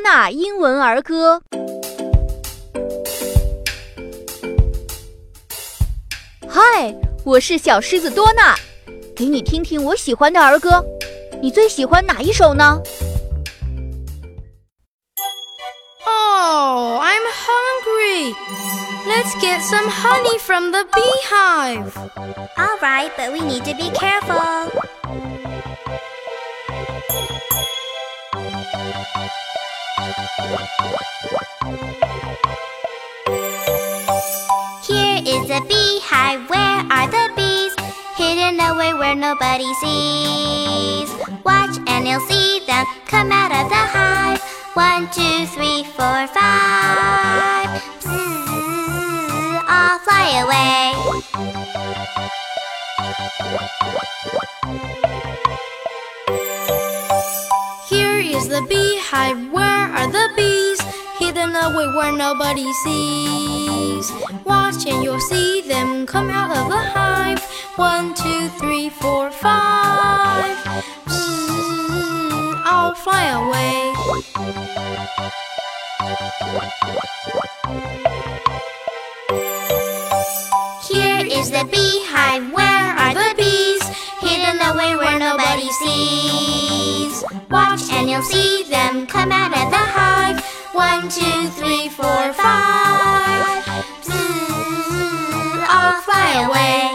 多纳英文儿歌。嗨，我是小狮子多纳，给你听听我喜欢的儿歌，你最喜欢哪一首呢？Oh, I'm hungry. Let's get some honey from the beehive. All right, but we need to be careful. Thank you. Here is a beehive, where are the bees? Hidden away where nobody sees. Watch and you'll see them come out of the hive. One, two, three, four, five. Bzzz, all fly away. Is the beehive, where are the bees? Hidden away where nobody sees. Watch and you'll see them come out of the hive. One, two, three, four, five. Bzzz, all fly away. Here is the beehive, where are the bees? Hidden away where nobody sees. Watch and you'll see them come out of the hive. One, two, three, four, five. Bzzz, all fly away.